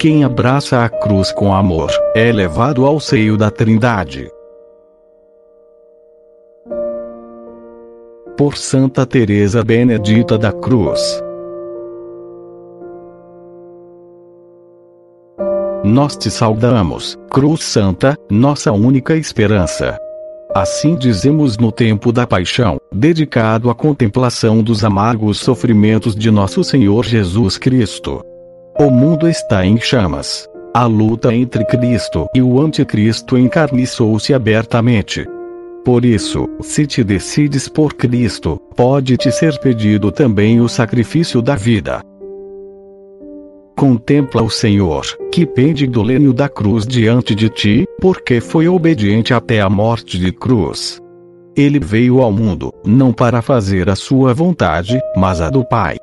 Quem abraça a cruz com amor é levado ao seio da Trindade. Por Santa Teresa Benedita da Cruz. Nós te saudamos, Cruz Santa, nossa única esperança. Assim dizemos no tempo da paixão, dedicado à contemplação dos amargos sofrimentos de nosso Senhor Jesus Cristo. O mundo está em chamas. A luta entre Cristo e o Anticristo encarniçou-se abertamente. Por isso, se te decides por Cristo, pode te ser pedido também o sacrifício da vida. Contempla o Senhor, que pende do lenho da cruz diante de ti, porque foi obediente até a morte de cruz. Ele veio ao mundo, não para fazer a sua vontade, mas a do Pai.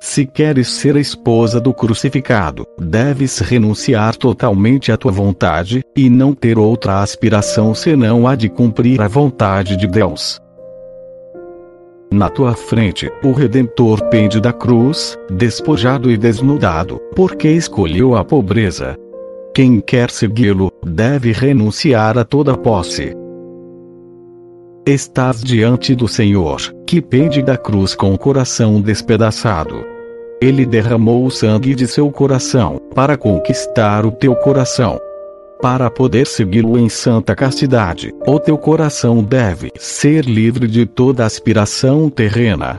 Se queres ser a esposa do crucificado, deves renunciar totalmente à tua vontade, e não ter outra aspiração senão a de cumprir a vontade de Deus. Na tua frente, o Redentor pende da cruz, despojado e desnudado, porque escolheu a pobreza. Quem quer segui-lo, deve renunciar a toda posse. Estás diante do Senhor, que pende da cruz com o coração despedaçado. Ele derramou o sangue de seu coração, para conquistar o teu coração. Para poder segui-lo em santa castidade, o teu coração deve ser livre de toda aspiração terrena.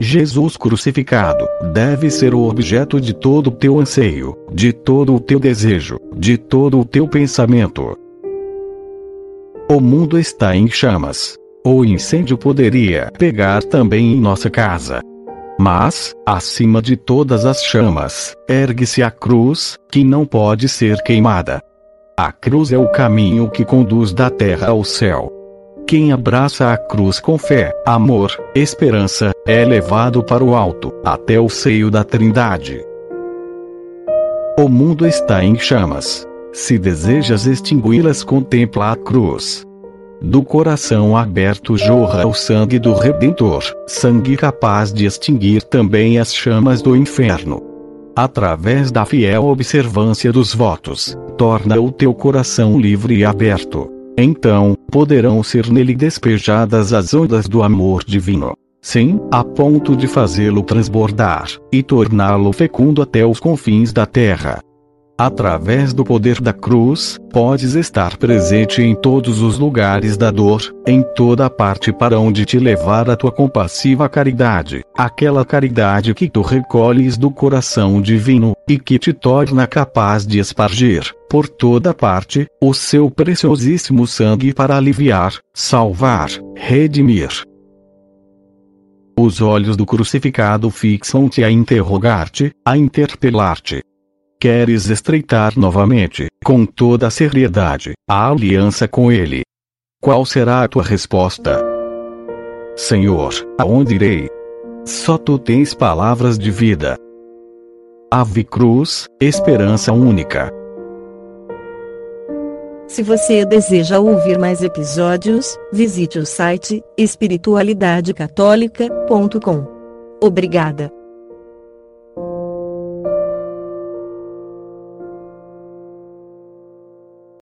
Jesus crucificado deve ser o objeto de todo o teu anseio, de todo o teu desejo, de todo o teu pensamento. O mundo está em chamas. O incêndio poderia pegar também em nossa casa. Mas, acima de todas as chamas, ergue-se a cruz, que não pode ser queimada. A cruz é o caminho que conduz da terra ao céu. Quem abraça a cruz com fé, amor, esperança, é levado para o alto, até o seio da Trindade. O mundo está em chamas. Se desejas extingui-las, contempla a cruz. Do coração aberto jorra o sangue do Redentor, sangue capaz de extinguir também as chamas do inferno. Através da fiel observância dos votos, torna o teu coração livre e aberto. Então, poderão ser nele despejadas as ondas do amor divino. Sim, a ponto de fazê-lo transbordar, e torná-lo fecundo até os confins da terra. Através do poder da cruz, podes estar presente em todos os lugares da dor, em toda parte para onde te levar a tua compassiva caridade, aquela caridade que tu recolhes do coração divino, e que te torna capaz de espargir, por toda parte, o seu preciosíssimo sangue para aliviar, salvar, redimir. Os olhos do crucificado fixam-te a interrogar-te, a interpelar-te, queres estreitar novamente, com toda a seriedade, a aliança com Ele. Qual será a tua resposta? Senhor, aonde irei? Só tu tens palavras de vida. Ave Cruz, esperança única. Se você deseja ouvir mais episódios, visite o site espiritualidadecatólica.com. Obrigada.